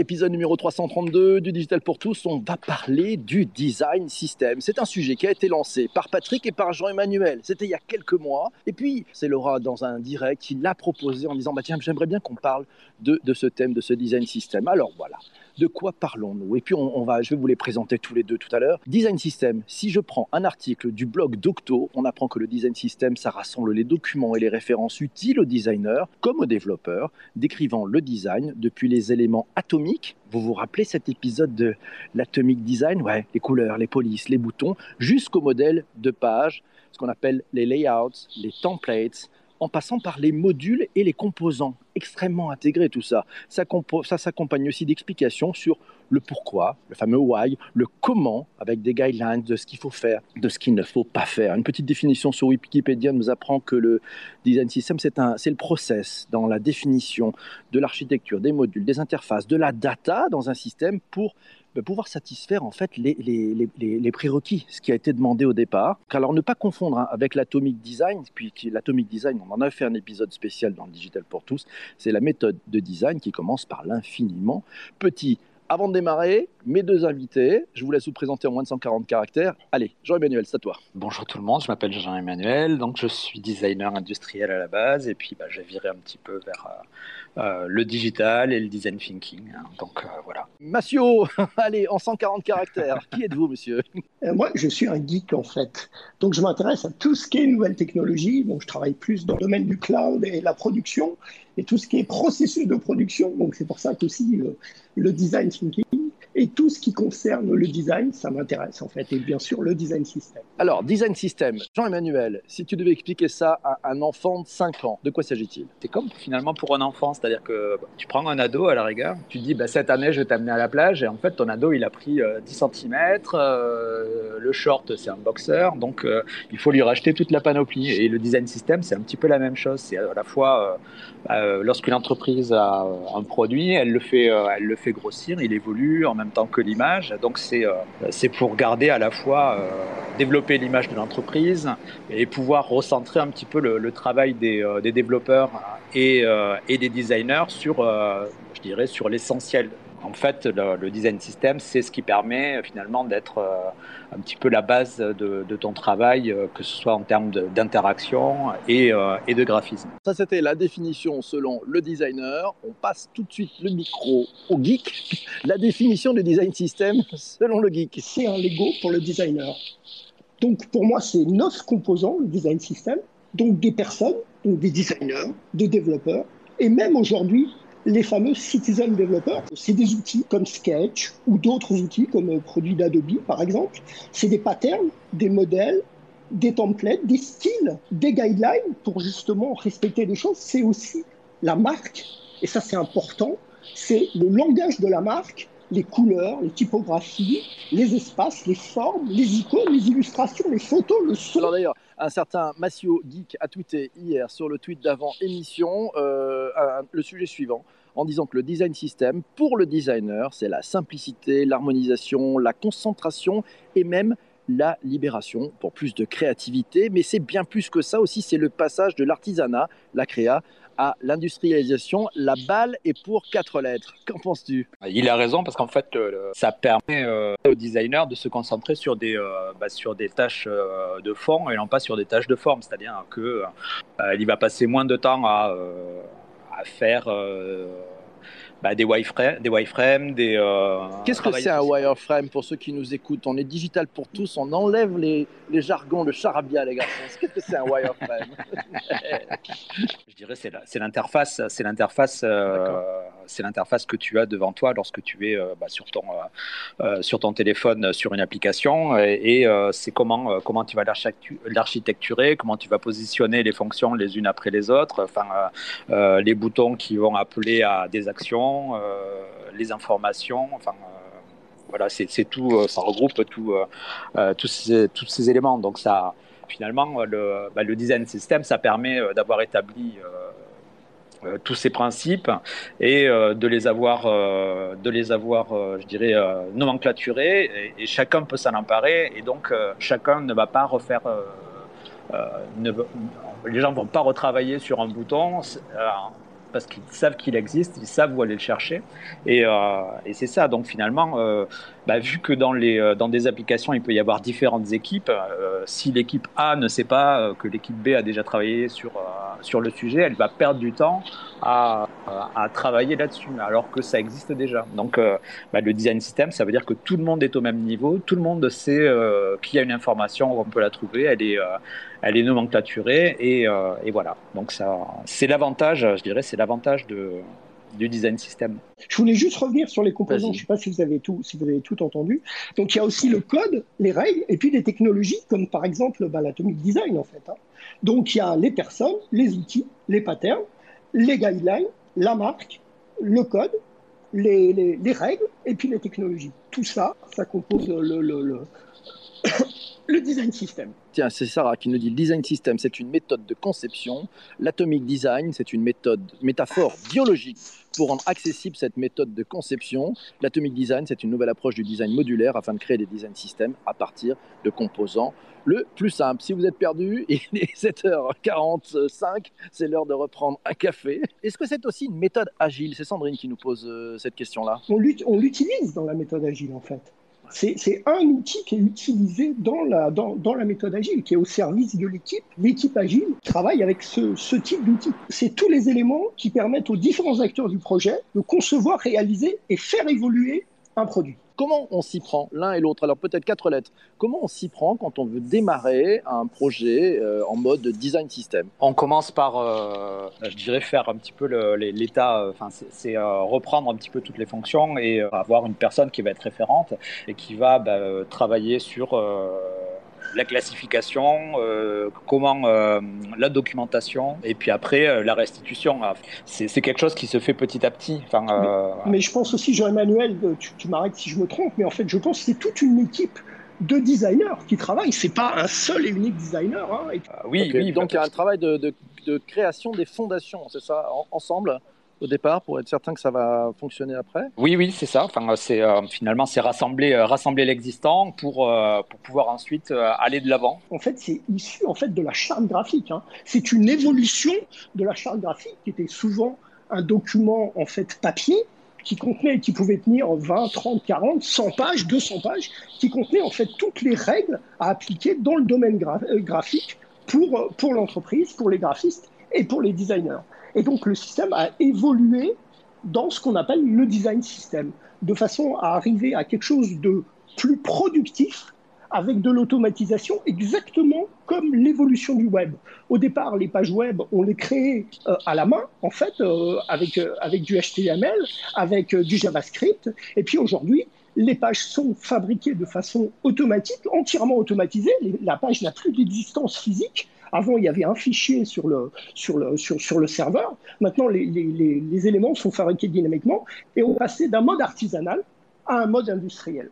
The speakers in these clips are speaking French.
épisode numéro 332 du Digital pour tous, on va parler du design system. C'est un sujet qui a été lancé par Patrick et par Jean-Emmanuel. C'était il y a quelques mois. Et puis, c'est Laura dans un direct qui l'a proposé en disant bah, Tiens, j'aimerais bien qu'on parle de, de ce thème, de ce design system. Alors voilà, de quoi parlons-nous? Et puis, on, va, je vais vous les présenter tous les deux tout à l'heure. Design System, si je prends un article du blog Docto, on apprend que le Design System, ça rassemble les documents et les références utiles aux designers comme aux développeurs, décrivant le design depuis les éléments atomiques. Vous vous rappelez cet épisode de l'atomic design? Ouais, les couleurs, les polices, les boutons, jusqu'au modèle de page, ce qu'on appelle les layouts, les templates, en passant par les modules et les composants. Extrêmement intégrés tout ça. Ça, ça s'accompagne aussi d'explications sur le pourquoi, le fameux why, le comment, avec des guidelines de ce qu'il faut faire, de ce qu'il ne faut pas faire. Une petite définition sur Wikipédia nous apprend que le design system, c'est le process dans la définition de l'architecture, des modules, des interfaces, de la data dans un système pour pouvoir satisfaire en fait les, les, les, prérequis, ce qui a été demandé au départ. Alors ne pas confondre hein, avec l'atomic design, puis l'atomic design, on en a fait un épisode spécial dans le Digital pour tous, c'est la méthode de design qui commence par l'infiniment petit. Avant de démarrer, mes deux invités, je vous laisse vous présenter en moins de 140 caractères. Allez, Jean-Emmanuel, c'est à toi. Bonjour tout le monde, je m'appelle Jean-Emmanuel, donc je suis designer industriel à la base, et puis bah, j'ai viré un petit peu vers euh, euh, le digital et le design thinking. Hein. donc euh, voilà. Massio, allez, en 140 caractères, qui êtes-vous, monsieur? Euh, Moi, je suis un geek en fait. Donc je m'intéresse à tout ce qui est nouvelle technologie. Donc je travaille plus dans le domaine du cloud et la production et tout ce qui est processus de production. Donc c'est pour ça qu'aussi le design thinking et tout ce qui concerne le design, ça m'intéresse en fait, et bien sûr le design system. Alors, design system, Jean-Emmanuel, si tu devais expliquer ça à un enfant de 5 ans, de quoi s'agit-il? C'est comme finalement pour un enfant, c'est-à-dire que bah, tu prends un ado à la rigueur, tu dis bah, cette année je vais t'amener à la plage, et en fait ton ado il a pris 10 euh, cm, euh, le short c'est un boxer, donc euh, il faut lui racheter toute la panoplie. Et le design system c'est un petit peu la même chose, c'est à la fois bah, lorsqu'une entreprise a un produit, elle le fait, elle le fait grossir, il évolue en même temps que l'image. Donc c'est euh, c'est pour garder à la fois euh, développer l'image de l'entreprise et pouvoir recentrer un petit peu le, travail des, euh, des, développeurs et, et des designers sur, je dirais, sur l'essentiel en fait, le, design system, c'est ce qui permet euh, finalement d'être euh, un petit peu la base de, ton travail, euh, que ce soit en termes d'interaction et, et, de graphisme. Ça, c'était la définition selon le designer. On passe tout de suite le micro au geek. La définition du design system selon le geek. C'est un Lego pour le designer. Donc, pour moi, c'est neuf composants, le design system. Donc, des personnes, donc des designers, des développeurs, et même aujourd'hui, les fameux citizen developers. C'est des outils comme Sketch ou d'autres outils comme euh, produits d'Adobe, par exemple. C'est des patterns, des modèles, des templates, des styles, des guidelines pour justement respecter les choses. C'est aussi la marque, et ça c'est important, c'est le langage de la marque, les couleurs, les typographies, les espaces, les formes, les icônes, les illustrations, les photos, le son. Alors d'ailleurs, un certain Massio Geek a tweeté hier sur le tweet d'avant émission euh, le sujet suivant en disant que le design system, pour le designer, c'est la simplicité, l'harmonisation, la concentration et même la libération pour plus de créativité. Mais c'est bien plus que ça aussi, c'est le passage de l'artisanat, la créa, l'industrialisation, la balle est pour quatre lettres. Qu'en penses-tu? Il a raison parce qu'en fait, euh, ça permet euh, au designer de se concentrer sur des, euh, bah, sur des tâches de fond et non pas sur des tâches de forme. C'est-à-dire qu'il va passer moins de temps à, à faire bah, des wireframes, des, wireframes, des euh, Qu'est-ce que c'est un wireframe pour ceux qui nous écoutent? On est digital pour tous, on enlève les, les jargons, le charabia, les garçons. Qu'est-ce que c'est un wireframe? Je dirais c'est c'est l'interface, c'est l'interface, euh, c'est l'interface que tu as devant toi lorsque tu es euh, bah, sur ton sur ton téléphone sur une application. Et, c'est comment comment tu vas l'architecturer, comment tu vas positionner les fonctions les unes après les autres, enfin les boutons qui vont appeler à des actions euh, les informations, enfin euh, voilà, c'est tout, euh, ça regroupe tous, ces, tous ces éléments. Donc ça, finalement, le, bah, design system, ça permet d'avoir établi tous ces principes et de les avoir, de les avoir, je dirais, nomenclaturés. Et, chacun peut s'en emparer. Et donc, chacun ne va pas refaire. ne, les gens vont pas retravailler sur un bouton parce qu'ils savent qu'il existe, ils savent où aller le chercher. Et, euh, et c'est ça. Donc finalement, euh, bah, vu que dans, les, euh, dans des applications, il peut y avoir différentes équipes, si l'équipe A ne sait pas que l'équipe B a déjà travaillé sur, sur le sujet, elle va perdre du temps à, à, travailler là-dessus, alors que ça existe déjà. Donc bah, le design system, ça veut dire que tout le monde est au même niveau, tout le monde sait qu'il y a une information, on peut la trouver, elle est, elle est nomenclaturée, et, et voilà. Donc ça, c'est l'avantage, je dirais, c'est l'avantage de, du design system. Je voulais juste revenir sur les composants. Je ne sais pas si vous avez tout, si vous avez tout entendu. Donc il y a aussi le code, les règles, et puis des technologies comme par exemple bah, l'atomic design en fait. Hein. Donc il y a les personnes, les outils, les patterns, les guidelines, la marque, le code, les, les, règles et puis les technologies. Tout ça, ça compose le, le, le, le design system. Tiens, c'est Sarah qui nous dit le design system, c'est une méthode de conception. L'atomic design, c'est une méthode, métaphore biologique pour rendre accessible cette méthode de conception. L'atomic design, c'est une nouvelle approche du design modulaire afin de créer des design systems à partir de composants le plus simple. Si vous êtes perdu, il est 7h45, c'est l'heure de reprendre un café. Est-ce que c'est aussi une méthode agile? C'est Sandrine qui nous pose euh, cette question-là. On l'utilise dans la méthode agile en fait. C'est un outil qui est utilisé dans la, méthode agile, qui est au service de l'équipe. L'équipe agile travaille avec ce, ce type d'outil. C'est tous les éléments qui permettent aux différents acteurs du projet de concevoir, réaliser et faire évoluer un produit. Comment on s'y prend l'un et l'autre? Alors peut-être quatre lettres. Comment on s'y prend quand on veut démarrer un projet euh, en mode design system? On commence par, euh, je dirais, faire un petit peu l'état, euh, enfin c'est reprendre un petit peu toutes les fonctions et avoir une personne qui va être référente et qui va bah, travailler sur la classification, euh, comment euh, la documentation, et puis après euh, la restitution. C'est quelque chose qui se fait petit à petit. Enfin, mais, je pense aussi, Jean-Emmanuel, tu, m'arrêtes si je me trompe, mais en fait, je pense que c'est toute une équipe de designers qui travaillent. C'est pas un seul et unique designer. Hein. oui, oui, donc il y a un travail de, de création des fondations, c'est ça, ensemble? Au départ pour être certain que ça va fonctionner après Oui, oui, c'est ça. Enfin, c'est euh, finalement c'est rassembler, euh, rassembler l'existant pour euh, pour pouvoir ensuite aller de l'avant. En fait, c'est issu en fait de la charte graphique. Hein. C'est une évolution de la charte graphique qui était souvent un document en fait papier qui contenait, qui pouvait tenir 20, 30, 40, 100 pages, 200 pages, qui contenait en fait toutes les règles à appliquer dans le domaine graphique pour, pour l'entreprise, pour les graphistes et pour les designers. Et donc le système a évolué dans ce qu'on appelle le design system, de façon à arriver à quelque chose de plus productif avec de l'automatisation, exactement comme l'évolution du web. Au départ, les pages web, on les créait euh, à la main, en fait, euh, avec, euh, avec du HTML, avec du JavaScript. Et puis aujourd'hui, les pages sont fabriquées de façon automatique, entièrement automatisée. La page n'a plus d'existence physique. Avant, il y avait un fichier sur le, sur le, sur, sur le serveur. Maintenant, les, les, les, éléments sont fabriqués dynamiquement et on passait d'un mode artisanal à un mode industriel.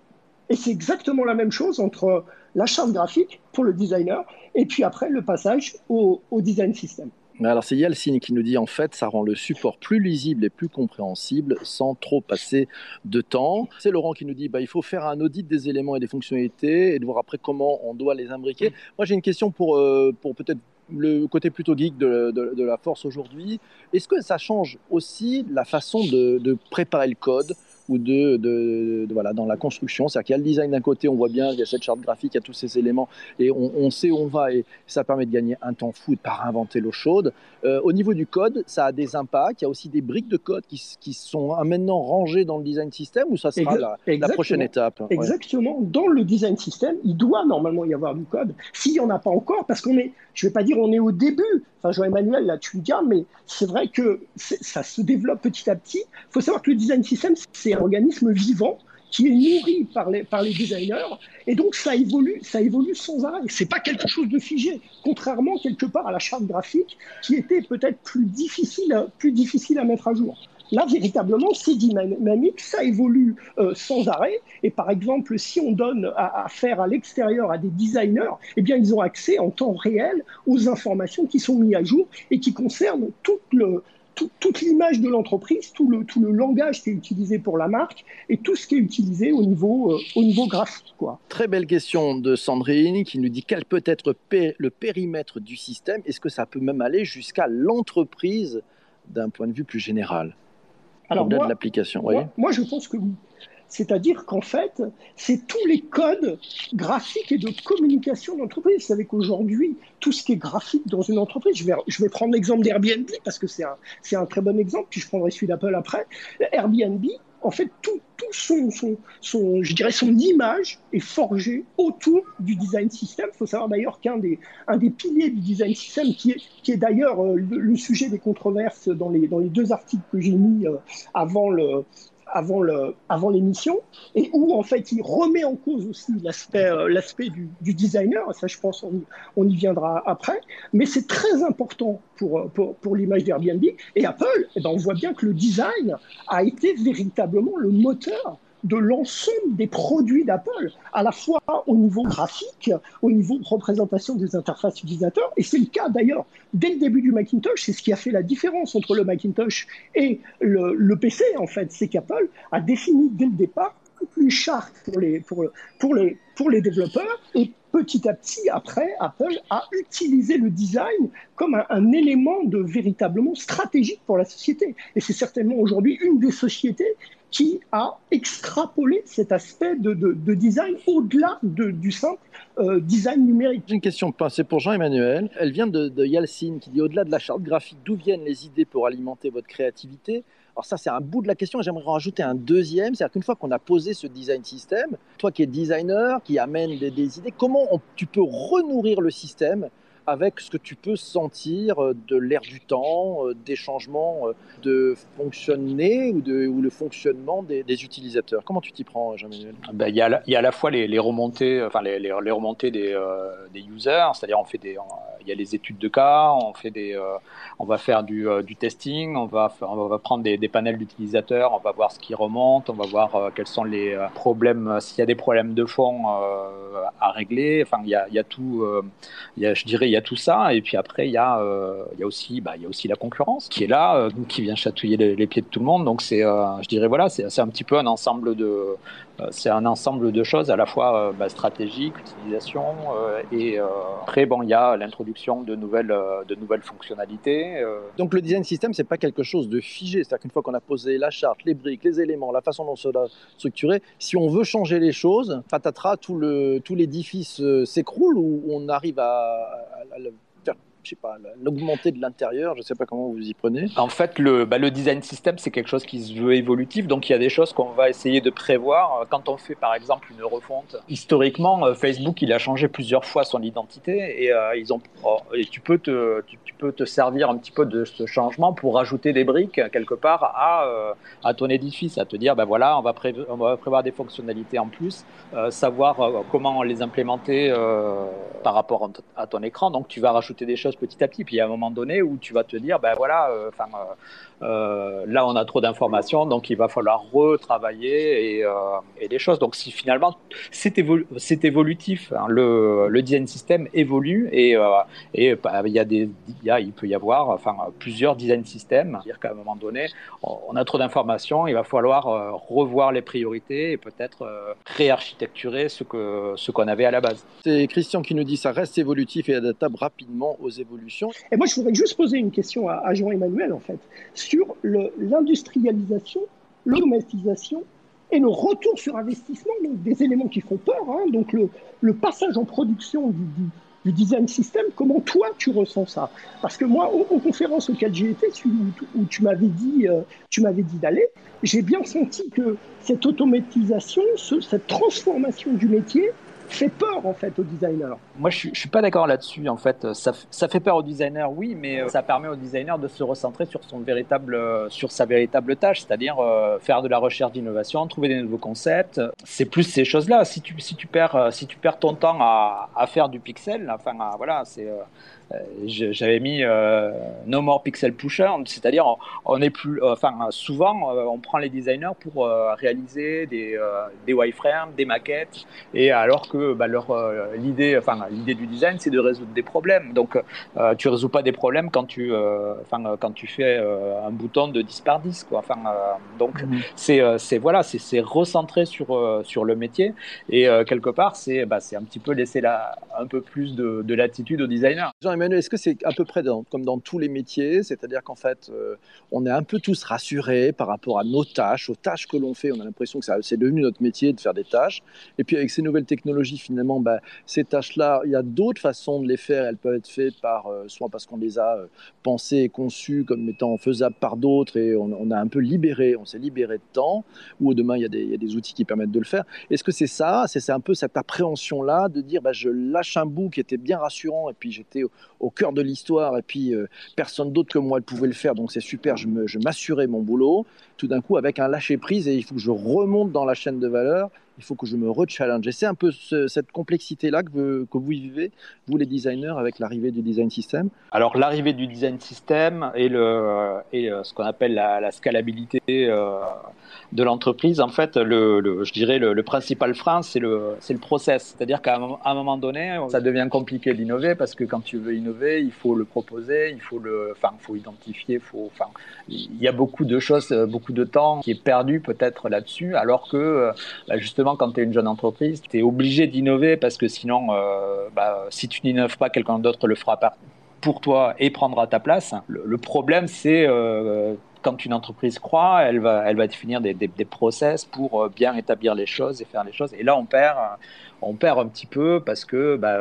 Et c'est exactement la même chose entre la charte graphique pour le designer et puis après le passage au, au design system. Alors c'est Yalcine qui nous dit en fait ça rend le support plus lisible et plus compréhensible sans trop passer de temps. C'est Laurent qui nous dit bah, il faut faire un audit des éléments et des fonctionnalités et de voir après comment on doit les imbriquer. Moi j'ai une question pour, euh, pour peut-être le côté plutôt geek de, de, la force aujourd'hui. Est-ce que ça change aussi la façon de, de préparer le code? Ou de, de, voilà, dans la construction. C'est-à-dire qu'il y a le design d'un côté, on voit bien, il y a cette charte graphique, il y a tous ces éléments, et on, on sait où on va, et ça permet de gagner un temps fou de pas inventer l'eau chaude. Euh, au niveau du code, ça a des impacts. Il y a aussi des briques de code qui, qui sont maintenant rangées dans le design system, ou ça sera la, la, prochaine étape? Exactement. Dans le design system, il doit normalement y avoir du code. S'il n'y en a pas encore, parce qu'on est, je ne vais pas dire on est au début, enfin Jean-Emmanuel, là tu me dis, mais c'est vrai que ça se développe petit à petit. Il faut savoir que le design system, c'est organisme vivant qui est nourri par les, par les designers, et donc ça évolue, ça évolue sans arrêt. C'est pas quelque chose de figé, contrairement quelque part à la charte graphique, qui était peut-être plus difficile, plus difficile à mettre à jour. Là, véritablement, c'est dynamique, ça évolue euh, sans arrêt. Et par exemple, si on donne à, faire à l'extérieur à des designers, eh bien, ils ont accès en temps réel aux informations qui sont mises à jour et qui concernent toute l'image de l'entreprise, tout le, langage qui est utilisé pour la marque et tout ce qui est utilisé au niveau, euh, graphique. Très belle question de Sandrine qui nous dit quel peut être le périmètre du système. Est-ce que ça peut même aller jusqu'à l'entreprise d'un point de vue plus général? Alors, au-delà de l'application. Moi, moi, je pense que oui. C'est-à-dire qu'en fait, c'est tous les codes graphiques et de communication d'entreprise. Vous savez qu'aujourd'hui, tout ce qui est graphique dans une entreprise, je vais, je vais prendre l'exemple d'Airbnb parce que c'est un, un très bon exemple, puis je prendrai celui d'Apple après. Airbnb, en fait, tout, son, je dirais son image est forgée autour du design system. Il faut savoir d'ailleurs qu'un des, un des piliers du design system, qui est, d'ailleurs euh, le, sujet des controverses dans les, dans les deux articles que j'ai mis euh, avant le, avant l'émission et où en fait il remet en cause aussi l'aspect euh, l'aspect du, du, designer ça je pense on y, on y viendra après mais c'est très important pour pour, pour l'image d'Airbnb et Apple eh ben on voit bien que le design a été véritablement le moteur de l'ensemble des produits d'Apple, à la fois au niveau graphique, au niveau de représentation des interfaces utilisateurs. Et c'est le cas d'ailleurs dès le début du Macintosh. C'est ce qui a fait la différence entre le Macintosh et le, PC, en fait. C'est qu'Apple a défini dès le départ une charte pour les, pour, pour, les, pour les développeurs et petit à petit, après, Apple a utilisé le design comme un, un, élément de véritablement stratégique pour la société. Et c'est certainement aujourd'hui une des sociétés qui a extrapolé cet aspect de, design au-delà du simple euh, design numérique. Une question c'est pour Jean-Emmanuel. Elle vient de, de Yalcine qui dit au-delà de la charte graphique, d'où viennent les idées pour alimenter votre créativité? Alors ça, c'est un bout de la question. J'aimerais en rajouter un deuxième. C'est-à-dire qu'une fois qu'on a posé ce design system, toi qui es designer, qui amène des idées, comment tu peux renourrir le système avec ce que tu peux sentir euh, de l'air du temps, euh, des changements euh, de fonctionner ou, le fonctionnement des, utilisateurs. Comment tu t'y prends, Jean-Emmanuel ben, Il y, a, à la fois les, remontées, enfin les, remontées des, users, c'est-à-dire on fait des, il y a les études de cas, on fait des, on va faire du, testing, on va, prendre des, panels d'utilisateurs, on va voir ce qui remonte, on va voir quels sont les problèmes, s'il y a des problèmes de fond à régler. Enfin, il y a, tout, je dirais, il y tout ça. Et puis après, il y a, euh, y a aussi, bah, y a aussi la concurrence qui est là, euh, qui vient chatouiller les, pieds de tout le monde. Donc c'est, euh, je dirais voilà, c'est un petit peu un ensemble de, c'est un ensemble de choses à la fois bah, stratégiques, utilisation et après bon, il y a l'introduction de nouvelles, de nouvelles fonctionnalités. Donc le design system, c'est pas quelque chose de figé. C'est-à-dire qu'une fois qu'on a posé la charte, les briques, les éléments, la façon dont cela structuré, si on veut changer les choses, patatras, tout le, tout l'édifice s'écroule ou on arrive à, le je sais pas, l'augmenter de l'intérieur, je sais pas comment vous y prenez. En fait, le, bah, le design system, c'est quelque chose qui se veut évolutif, donc il y a des choses qu'on va essayer de prévoir. Quand on fait par exemple une refonte, historiquement, euh, Facebook, il a changé plusieurs fois son identité et, euh, ils ont, oh, et tu, peux te, tu, peux te servir un petit peu de ce changement pour rajouter des briques quelque part à, euh, ton édifice, à te dire, ben voilà, on va prévoir des fonctionnalités en plus, savoir comment les implémenter par rapport à ton écran, donc tu vas rajouter des choses petit à petit. Puis il y a un moment donné où tu vas te dire, ben voilà, euh, euh, euh, là on a trop d'informations, donc il va falloir retravailler et, et des choses. Donc si finalement c'est évolutif, hein, le, le, design system évolue et, et bah, il y a des, peut y avoir enfin plusieurs design systems. C'est-à-dire qu'à un moment donné, on, a trop d'informations, il va falloir revoir les priorités et peut-être réarchitecturer ce que ce qu'on avait à la base. C'est Christian qui nous dit ça reste évolutif et adaptable rapidement aux évolutions et moi, je voudrais juste poser une question à, Jean-Emmanuel, en fait, sur l'industrialisation, l'automatisation et le retour sur investissement, donc des éléments qui font peur, hein, donc le, passage en production du, design system, comment toi tu ressens ça? Parce que moi, aux, conférences auxquelles j'ai été, où, euh, tu m'avais dit d'aller, j'ai bien senti que cette automatisation, cette transformation du métier, fait peur en fait aux designers. Moi, je, je suis pas d'accord là-dessus. En fait, ça, ça, fait peur aux designers, oui, mais euh, ça permet aux designers de se recentrer sur son véritable, euh, sur sa véritable tâche, c'est-à-dire euh, faire de la recherche d'innovation, trouver des nouveaux concepts. C'est plus ces choses-là. Si tu, si tu perds, si tu perds ton temps à, à faire du pixel, enfin, voilà, c'est j'avais mis euh, No More Pixel Pusher, c'est-à-dire on, est plus, euh, enfin souvent on prend les designers pour réaliser des, des wireframes, des maquettes, et alors que bah, leur l'idée, enfin l'idée du design, c'est de résoudre des problèmes. Donc tu résous pas des problèmes quand tu, enfin quand tu fais un bouton de 10 par 10, quoi. Enfin donc mhm. c'est c'est voilà, c'est recentré sur sur le métier et quelque part c'est bah, c'est un petit peu laisser la, un peu plus de, de latitude aux designers Jean-Emmanuel, est-ce que c'est à peu près comme dans tous les métiers C'est-à-dire qu'en fait, euh, on est un peu tous rassurés par rapport à nos tâches, aux tâches que l'on fait. On a l'impression que c'est devenu notre métier de faire des tâches. Et puis avec ces nouvelles technologies, finalement, bah, ces tâches-là, il y a d'autres façons de les faire. Elles peuvent être faites par, euh, soit parce qu'on les a pensées et conçues comme étant faisables par d'autres et on, a un peu libéré, on s'est libéré de temps, ou demain, il y, a des, il y, a des, outils qui permettent de le faire. Est-ce que c'est ça? C'est un peu cette appréhension-là de dire, bah, je lâche un bout qui était bien rassurant et puis j'étais au, cœur de l'histoire et puis euh, personne d'autre que moi ne pouvait le faire, donc c'est super, je m'assurais mon boulot. Tout d'un coup, avec un lâcher prise et il faut que je remonte dans la chaîne de valeur il faut que je me re-challenge. Et c'est un peu cette complexité-là que, que, vous vivez, vous les designers, avec l'arrivée du design system Alors l'arrivée du design system et, le, et euh, ce qu'on appelle la, scalabilité euh, de l'entreprise, en fait, le, je dirais le, principal frein, c'est le, le process. C'est-à-dire qu'à un, moment donné, ça devient compliqué d'innover parce que quand tu veux innover, il faut le proposer, il faut le, enfin, faut identifier, il y a beaucoup de choses, beaucoup de temps qui est perdu peut-être là-dessus, alors que bah, quand tu es une jeune entreprise, tu es obligé d'innover parce que sinon, euh, bah, si tu n'innoves pas, quelqu'un d'autre le fera pour toi et prendra ta place. Le, problème, c'est euh, quand une entreprise croit, elle va, définir des, process pour euh, bien établir les choses et faire les choses. Et là, on perd, on perd un petit peu parce que bah,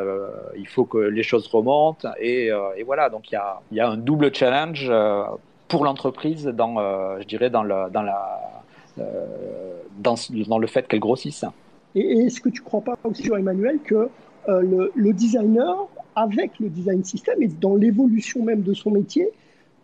il faut que les choses remontent. Et, voilà, donc il y a, un double challenge pour l'entreprise dans, je dirais, dans, la dans, le fait qu'elle grossisse. Et est-ce que tu ne crois pas aussi, Emmanuel, que euh, le, designer, avec le design system et dans l'évolution même de son métier,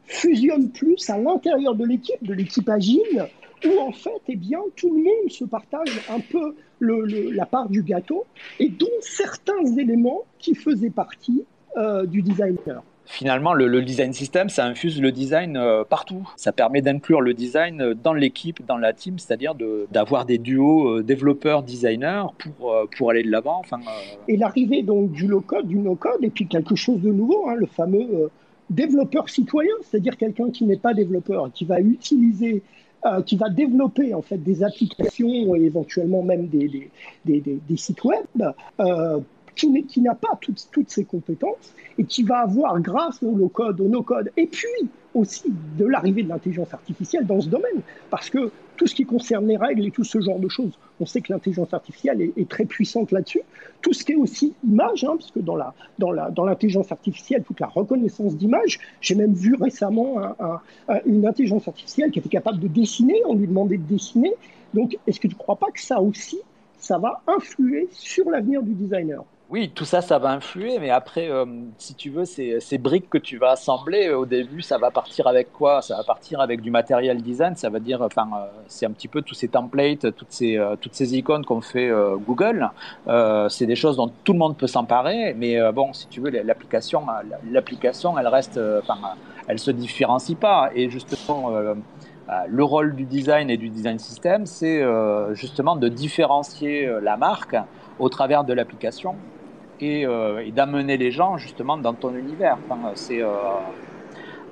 fusionne plus à l'intérieur de l'équipe, de l'équipe agile, où en fait, eh bien, tout le monde se partage un peu la part du gâteau, et dont certains éléments qui faisaient partie euh, du designer finalement, le, design system, ça infuse le design euh, partout. Ça permet d'inclure le design dans l'équipe, dans la team, c'est-à-dire d'avoir des duos euh, développeurs-designers pour, euh, pour aller de l'avant. Enfin, Et l'arrivée donc du low-code, du no-code, et puis quelque chose de nouveau, hein, le fameux développeur citoyen, c'est-à-dire quelqu'un qui n'est pas développeur, qui va utiliser qui va développer en fait des applications et éventuellement même des, des, sites web qui, n'a pas toutes, toutes ces compétences et qui va avoir, grâce au low-code, au no-code, et puis aussi de l'arrivée de l'intelligence artificielle dans ce domaine, parce que tout ce qui concerne les règles et tout ce genre de choses, on sait que l'intelligence artificielle est, très puissante là-dessus. Tout ce qui est aussi image, hein, parce que dans, la, dans, la, dans l'intelligence artificielle, toute la reconnaissance d'image, j'ai même vu récemment une intelligence artificielle qui était capable de dessiner, on lui demandait de dessiner. Donc, est-ce que tu ne crois pas que ça aussi, ça va influer sur l'avenir du designer? Oui, tout ça, ça va influer, mais après, euh, si tu veux, ces, ces, briques que tu vas assembler, euh, au début, ça va partir avec quoi? Ça va partir avec du matériel design, ça veut dire, enfin, euh, c'est un petit peu tous ces templates, toutes ces, toutes ces icônes qu'on fait Google. c'est des choses dont tout le monde peut s'emparer, mais bon, si tu veux, l'application, l'application, elle reste, enfin, elle se différencie pas. Et justement, le rôle du design et du design system, c'est justement de différencier la marque au travers de l'application euh, et, d'amener les gens justement dans ton univers. c'est euh,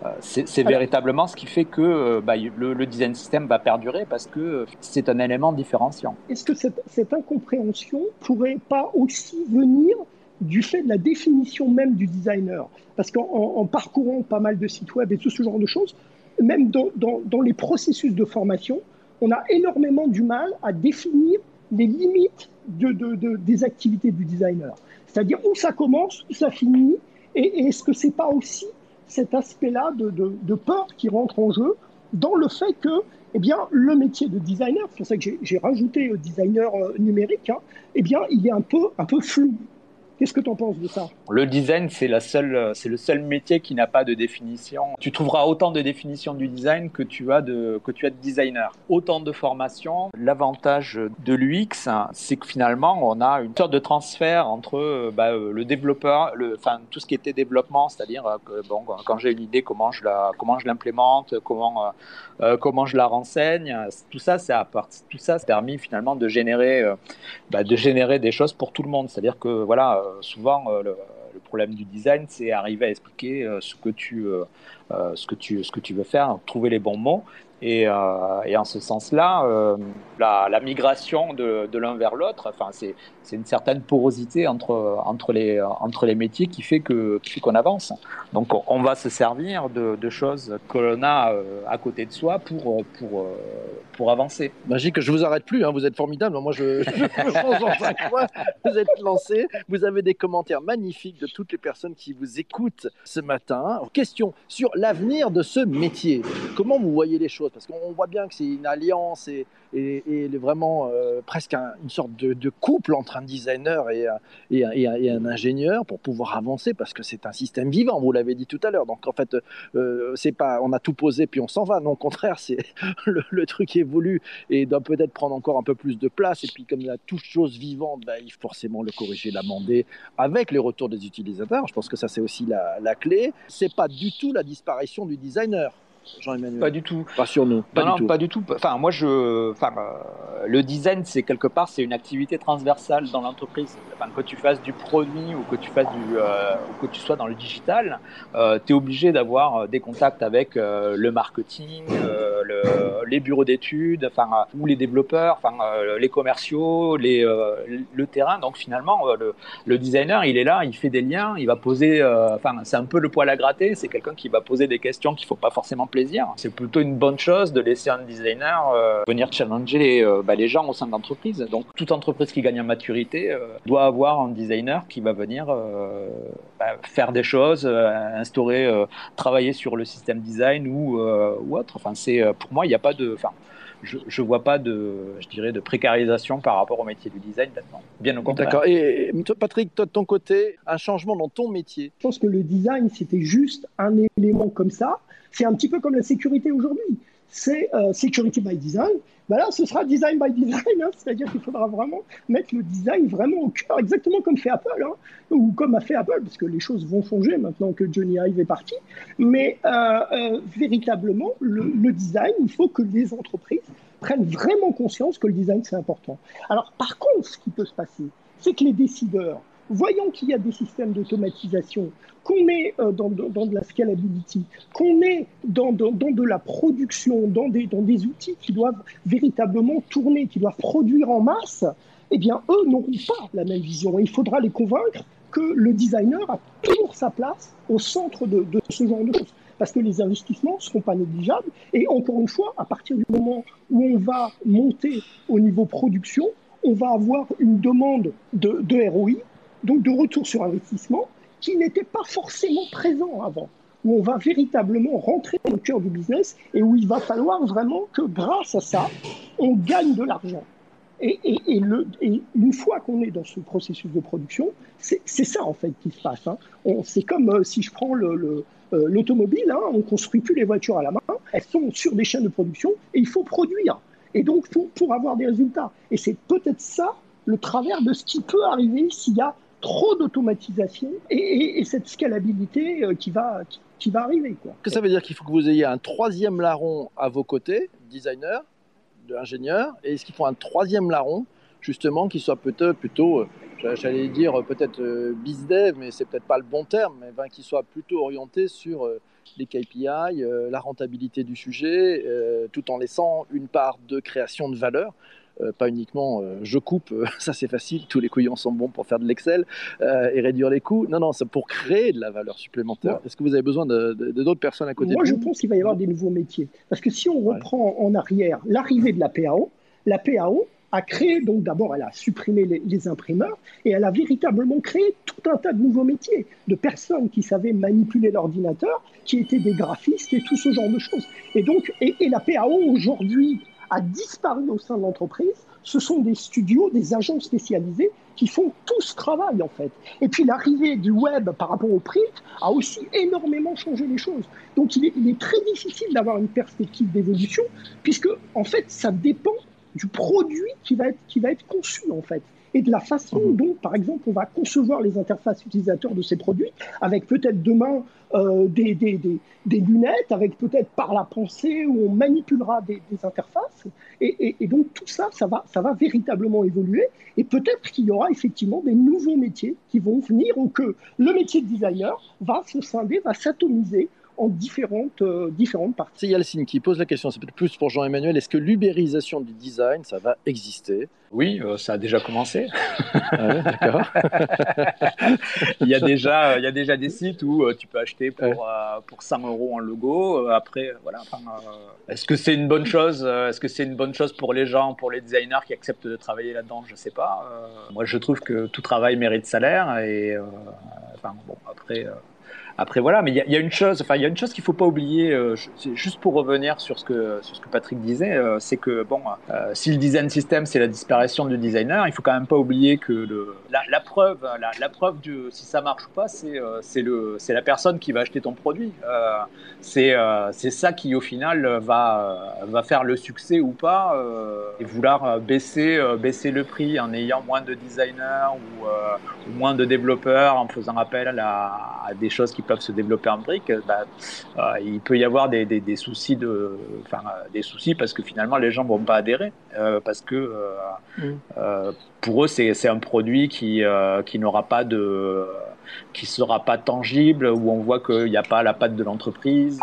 euh, c'est véritablement ce qui fait que bah, le, design system va perdurer parce que c'est un élément différenciant. Est-ce que cette, cette, incompréhension pourrait pas aussi venir du fait de la définition même du designer? Parce qu'en parcourant pas mal de sites web et tout ce genre de choses, même dans, dans, dans les processus de formation, on a énormément du mal à définir les limites de, de, des activités du designer. C'est-à-dire où ça commence, où ça finit, et, est-ce que c'est pas aussi cet aspect-là de, de, peur qui rentre en jeu dans le fait que eh bien, le métier de designer, c'est pour ça que j'ai rajouté euh, designer euh, numérique, hein, eh bien, il est un peu, un peu flou. Qu'est-ce que tu en penses de ça? Le design, c'est la seule, c'est le seul métier qui n'a pas de définition. Tu trouveras autant de définitions du design que tu as de, que tu as de designer. Autant de formations. L'avantage de l'UX, c'est que finalement, on a une sorte de transfert entre bah, le développeur, le, enfin tout ce qui était développement, c'est-à-dire que bon, quand j'ai une idée, comment je la, comment je l'implémente, comment, euh, comment je la renseigne. Tout ça, à part, tout ça, c'est permis finalement de générer, euh, bah, de générer des choses pour tout le monde. C'est-à-dire que voilà euh, souvent, euh, le, problème du design, c'est arriver à expliquer euh, ce que tu, ce que tu, ce que tu veux faire, trouver les bons mots. Et, et en ce sens-là, la, la, migration de, de l'un vers l'autre, enfin, c'est une certaine porosité entre, entre, les, entre les métiers qui fait qu'on avance. Donc on va se servir de, choses que l'on a à côté de soi pour, pour, pour avancer. Magique, je vous arrête plus, hein, vous êtes formidable. Moi, je, je Vous êtes lancé, vous avez des commentaires magnifiques de toutes les personnes qui vous écoutent ce matin. Question sur l'avenir de ce métier. Comment vous voyez les choses? Parce qu'on voit bien que c'est une alliance et, et, vraiment euh, presque une sorte de, couple entre un designer et, et, un ingénieur pour pouvoir avancer parce que c'est un système vivant, vous l'avez dit tout à l'heure. Donc en fait, euh, pas on a tout posé puis on s'en va. Non, au contraire, le, truc évolue et doit peut-être prendre encore un peu plus de place. Et puis comme il y a toute chose vivante, bah, il faut forcément le corriger, l'amender avec les retours des utilisateurs. Je pense que ça c'est aussi la, la clé. C'est pas du tout la disparition du designer. Jean-Emmanuel Pas du tout. Pas sur nous. Pas non, du tout. pas du tout. Enfin, moi, je, enfin, euh, le design, c'est quelque part, c'est une activité transversale dans l'entreprise. Enfin, que tu fasses du produit ou que tu fasses du, euh, ou que tu sois dans le digital, euh, tu es obligé d'avoir des contacts avec le marketing, le, les bureaux d'études, enfin, ou les développeurs, enfin, les commerciaux, les, le terrain. Donc, finalement, le, le, designer, il est là, il fait des liens, il va poser, enfin, c'est un peu le poil à gratter. C'est quelqu'un qui va poser des questions qu'il faut pas forcément plaisir. C'est plutôt une bonne chose de laisser un designer euh, venir challenger les, euh, bah, les gens au sein de l'entreprise. Donc toute entreprise qui gagne en maturité euh, doit avoir un designer qui va venir bah, faire des choses, instaurer, travailler sur le système design ou, ou autre. Enfin, c'est pour moi, il n'y a pas de. Enfin, je ne vois pas de, je dirais, de précarisation par rapport au métier du design maintenant. Bien au contraire. D'accord. Et Patrick, toi, de ton côté, un changement dans ton métier? Je pense que le design, c'était juste un élément comme ça. C'est un petit peu comme la sécurité aujourd'hui. C'est euh, security by design. Ben là, ce sera design by design, hein. c'est-à-dire qu'il faudra vraiment mettre le design vraiment au cœur, exactement comme fait Apple, hein, ou comme a fait Apple, parce que les choses vont changer maintenant que Johnny Ive est parti. Mais euh, euh, véritablement, le, le, design, il faut que les entreprises prennent vraiment conscience que le design, c'est important. Alors, par contre, ce qui peut se passer, c'est que les décideurs, voyant qu'il y a des systèmes d'automatisation, qu'on est euh, dans, de la scalability, qu'on est dans, de la production, dans des, outils qui doivent véritablement tourner, qui doivent produire en masse, eh bien, eux n'auront pas la même vision. il faudra les convaincre que le designer a toujours sa place au centre de, ce genre de choses parce que les investissements ne seront pas négligeables. Et encore une fois, à partir du moment où on va monter au niveau production, on va avoir une demande de, de ROI donc de retour sur investissement, qui n'était pas forcément présent avant, où on va véritablement rentrer dans le cœur du business et où il va falloir vraiment que grâce à ça, on gagne de l'argent. Et, une fois qu'on est dans ce processus de production, c'est ça en fait qui se passe. Hein. C'est comme euh, si je prends euh, l'automobile, hein, on construit plus les voitures à la main, elles sont sur des chaînes de production et il faut produire. Et donc pour, pour avoir des résultats. Et c'est peut-être ça le travers de ce qui peut arriver s'il y a trop d'automatisation et, cette scalabilité euh, qui va, qui, va arriver. Quoi. Que ça veut dire qu'il faut que vous ayez un troisième larron à vos côtés, designer, de ingénieur, et est-ce qu'il faut un troisième larron, justement, qui soit peut-être plutôt, euh, j'allais dire peut-être euh, bizdev, mais c'est peut-être pas le bon terme, mais ben, qui soit plutôt orienté sur les KPI, la rentabilité du sujet, tout en laissant une part de création de valeur. Euh, pas uniquement euh, je coupe, euh, ça c'est facile, tous les couillons sont bons pour faire de l'Excel et réduire les coûts. Non, non, c'est pour créer de la valeur supplémentaire. Est-ce que vous avez besoin de, d'autres personnes à côté Moi, de je pense qu'il va y avoir des nouveaux métiers. Parce que si on reprend en arrière l'arrivée de la PAO, la PAO a créé, donc d'abord, elle a supprimé les, les, imprimeurs et elle a véritablement créé tout un tas de nouveaux métiers, de personnes qui savaient manipuler l'ordinateur, qui étaient des graphistes et tout ce genre de choses. Et donc, et, et la PAO aujourd'hui a disparu au sein de l'entreprise. Ce sont des studios, des agents spécialisés qui font tout ce travail en fait. Et puis l'arrivée du web par rapport au print a aussi énormément changé les choses. Donc il est, très difficile d'avoir une perspective d'évolution puisque en fait ça dépend du produit qui va être, qui va être conçu en fait et de la façon dont, par exemple, on va concevoir les interfaces utilisateurs de ces produits, avec peut-être demain euh, des, des, des, lunettes, avec peut-être par la pensée où on manipulera des, interfaces. Et, et, donc tout ça, ça va, ça va véritablement évoluer. Et peut-être qu'il y aura effectivement des nouveaux métiers qui vont venir ou que le métier de designer va se scinder, va s'atomiser en différentes, différentes parties. C'est Yalcine qui pose la question, c'est peut-être plus pour Jean-Emmanuel, est-ce que l'ubérisation du design, ça va exister? Oui, ça a déjà commencé. Ah d'accord. il, y a déjà, il y a déjà des sites où tu peux acheter pour, pour 100 euros un logo. Après, voilà. est-ce que c'est une bonne chose Est-ce que c'est une bonne chose pour les gens, pour les designers qui acceptent de travailler là-dedans? Je ne sais pas. moi, je trouve que tout travail mérite salaire. Et enfin, bon, après, après voilà, mais il y, a une chose, enfin il y a une chose qu'il faut pas oublier, euh, juste pour revenir sur ce que sur ce que Patrick disait, euh, c'est que bon, euh, si le design system c'est la disparition du designer, il faut quand même pas oublier que la, preuve, la, preuve de si ça marche ou pas, c'est c'est le c'est la personne qui va acheter ton produit. c'est c'est ça qui au final va va faire le succès ou pas et vouloir baisser baisser le prix en ayant moins de designers ou, moins de développeurs en faisant appel à, à des choses qui peuvent se développer en briques, bah, euh, il peut y avoir des, des, soucis de, enfin, des soucis parce que finalement les gens vont pas adhérer euh, parce que euh, mm. pour eux c'est un produit qui qui n'aura pas de qui sera pas tangible où on voit qu'il n'y a pas la patte de l'entreprise.